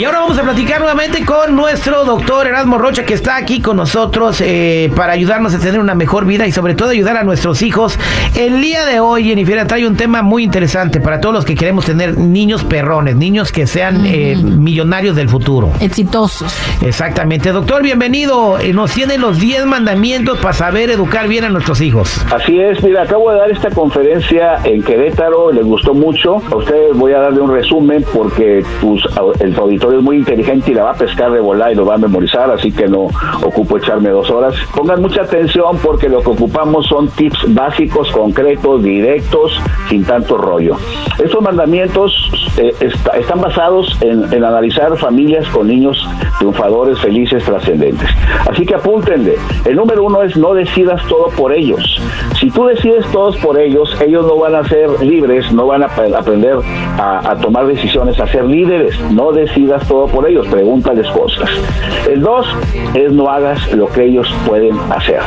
Y ahora vamos a platicar nuevamente con nuestro doctor Erasmo Rocha, que está aquí con nosotros eh, para ayudarnos a tener una mejor vida y sobre todo ayudar a nuestros hijos. El día de hoy, Jennifer, trae un tema muy interesante para todos los que queremos tener niños perrones, niños que sean eh, millonarios del futuro. Exitosos. Exactamente. Doctor, bienvenido. Eh, Nos tiene los 10 mandamientos para saber educar bien a nuestros hijos. Así es, mira, acabo de dar esta conferencia en Querétaro, les gustó mucho. A ustedes voy a darle un resumen porque pues, el auditorio es muy inteligente y la va a pescar de volar y lo va a memorizar, así que no ocupo echarme dos horas. Pongan mucha atención porque lo que ocupamos son tips básicos, concretos, directos, sin tanto rollo. Estos mandamientos eh, está- están basados en, analizar familias con niños triunfadores, felices, trascendentes. Así que apúntenle. El número uno es no decidas todo por ellos. Si tú decides todos por ellos, ellos no van a ser libres, no van a ap- aprender a tomar decisiones, a ser líderes. No decidas todo por ellos, pregúntales cosas. El dos es no hagas lo que ellos pueden hacer.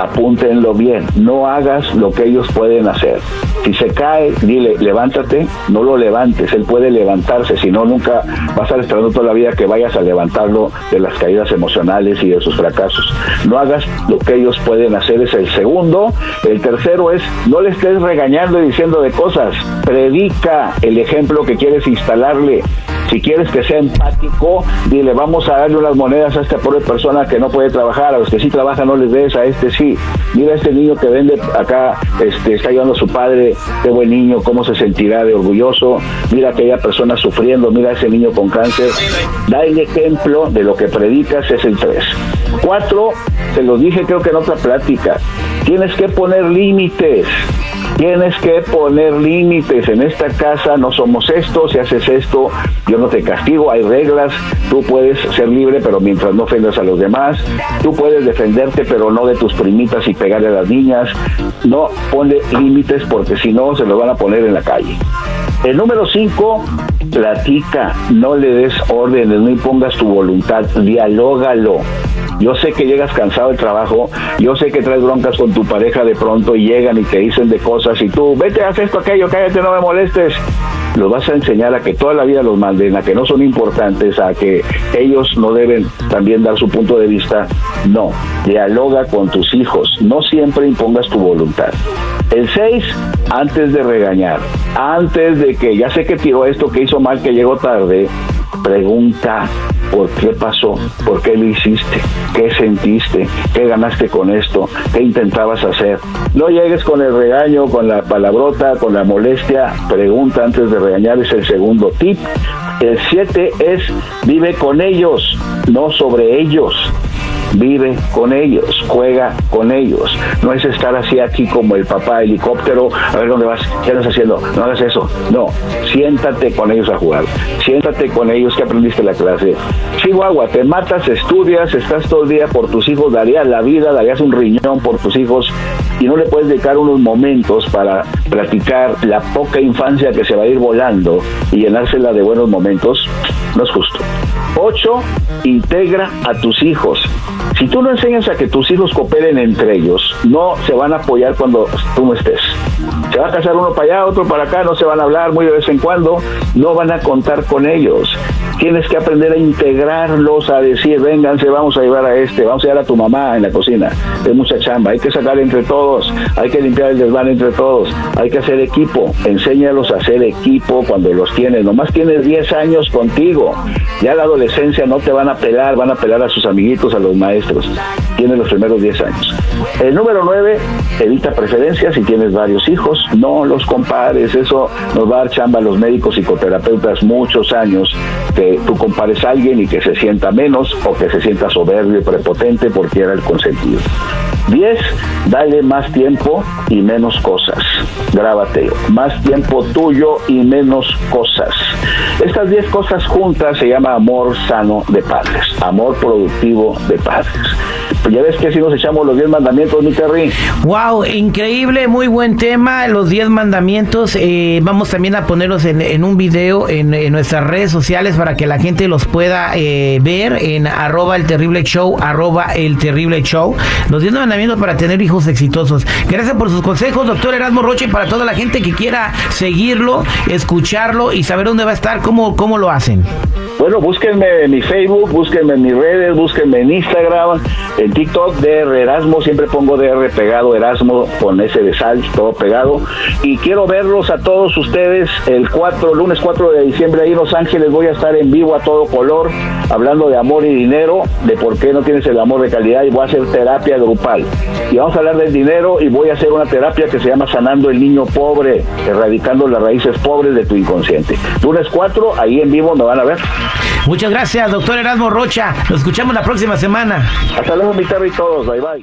Apúntenlo bien, no hagas lo que ellos pueden hacer. Si se cae, dile, levántate, no lo levantes, él puede levantarse, si no, nunca va a estar esperando toda la vida que vayas a levantarlo de las caídas emocionales y de sus fracasos. No hagas lo que ellos pueden hacer, es el segundo. El tercero es, no le estés regañando y diciendo de cosas, predica el ejemplo que quieres instalarle. Si quieres que sea empático, dile, vamos a darle unas monedas a esta pobre persona que no puede trabajar, a los que sí trabajan no les des, a este sí. Mira a este niño que vende acá, este, está ayudando a su padre, qué buen niño, cómo se sentirá de orgulloso. Mira a aquella persona sufriendo, mira a ese niño con cáncer. Da el ejemplo de lo que predicas, es el tres. Cuatro, te lo dije creo que en otra plática, tienes que poner límites. Tienes que poner límites. En esta casa no somos esto, si haces esto, yo no te castigo, hay reglas, tú puedes ser libre, pero mientras no ofendas a los demás, tú puedes defenderte, pero no de tus primitas y pegarle a las niñas. No pone límites porque si no se los van a poner en la calle. El número 5, platica, no le des órdenes, no impongas tu voluntad, dialógalo. Yo sé que llegas cansado del trabajo, yo sé que traes broncas con tu pareja de pronto y llegan y te dicen de cosas y tú, vete, haz esto, aquello, cállate, no me molestes. Los vas a enseñar a que toda la vida los manden, a que no son importantes, a que ellos no deben también dar su punto de vista. No, dialoga con tus hijos, no siempre impongas tu voluntad. El 6, antes de regañar, antes de que ya sé que tiró esto, que hizo mal, que llegó tarde, pregunta por qué pasó, por qué lo hiciste, qué sentiste, qué ganaste con esto, qué intentabas hacer. No llegues con el regaño, con la palabrota, con la molestia, pregunta antes de regañar, es el segundo tip. El 7 es vive con ellos, no sobre ellos vive con ellos, juega con ellos. No es estar así aquí como el papá helicóptero, a ver dónde vas, ¿qué andas haciendo? No hagas eso. No, siéntate con ellos a jugar. Siéntate con ellos que aprendiste la clase. Chihuahua, te matas, estudias, estás todo el día por tus hijos, darías la vida, darías un riñón por tus hijos y no le puedes dedicar unos momentos para platicar la poca infancia que se va a ir volando y llenársela de buenos momentos. No es justo. Ocho, integra a tus hijos. Si tú no enseñas a que tus hijos cooperen entre ellos, no se van a apoyar cuando tú no estés. Se va a casar uno para allá, otro para acá, no se van a hablar muy de vez en cuando, no van a contar con ellos. Tienes que aprender a integrarlos, a decir, vénganse, vamos a llevar a este, vamos a llevar a tu mamá en la cocina. Es mucha chamba, hay que sacar entre todos, hay que limpiar el desván entre todos, hay que hacer equipo. Enséñalos a hacer equipo cuando los tienes. Nomás tienes 10 años contigo. Ya la adolescencia no te van a pelar, van a pelar a sus amiguitos, a los maestros. Tienes los primeros 10 años. El número 9, evita preferencias si tienes varios hijos. No los compares, eso nos va a dar chamba a los médicos psicoterapeutas muchos años, que tú compares a alguien y que se sienta menos o que se sienta soberbio y prepotente porque era el consentido. 10. Dale más tiempo y menos cosas. Grábate. Más tiempo tuyo y menos cosas. Estas 10 cosas juntas se llama amor sano de padres. Amor productivo de padres. Pues ya ves que si nos echamos los 10 mandamientos, mi Terry. Wow, increíble, muy buen tema. Los 10 mandamientos. Eh, vamos también a ponerlos en, un video en, nuestras redes sociales para que la gente los pueda eh, ver en arroba el terrible show, arroba el terrible show. Los 10 mandamientos para tener hijos exitosos. Gracias por sus consejos, doctor Erasmo Roche, y para toda la gente que quiera seguirlo, escucharlo y saber dónde va a estar, cómo, cómo lo hacen. Bueno, búsquenme en mi Facebook, búsquenme en mis redes, búsquenme en Instagram, en TikTok, DR Erasmo, siempre pongo DR pegado, Erasmo con ese de sal, todo pegado. Y quiero verlos a todos ustedes el 4, lunes 4 de diciembre ahí en Los Ángeles, voy a estar en vivo a todo color, hablando de amor y dinero, de por qué no tienes el amor de calidad y voy a hacer terapia grupal. Y vamos a hablar del dinero y voy a hacer una terapia que se llama Sanando el Niño Pobre, erradicando las raíces pobres de tu inconsciente. Lunes 4, ahí en vivo me van a ver. Muchas gracias, doctor Erasmo Rocha. Nos escuchamos la próxima semana. Hasta luego, mi y todos. Bye bye.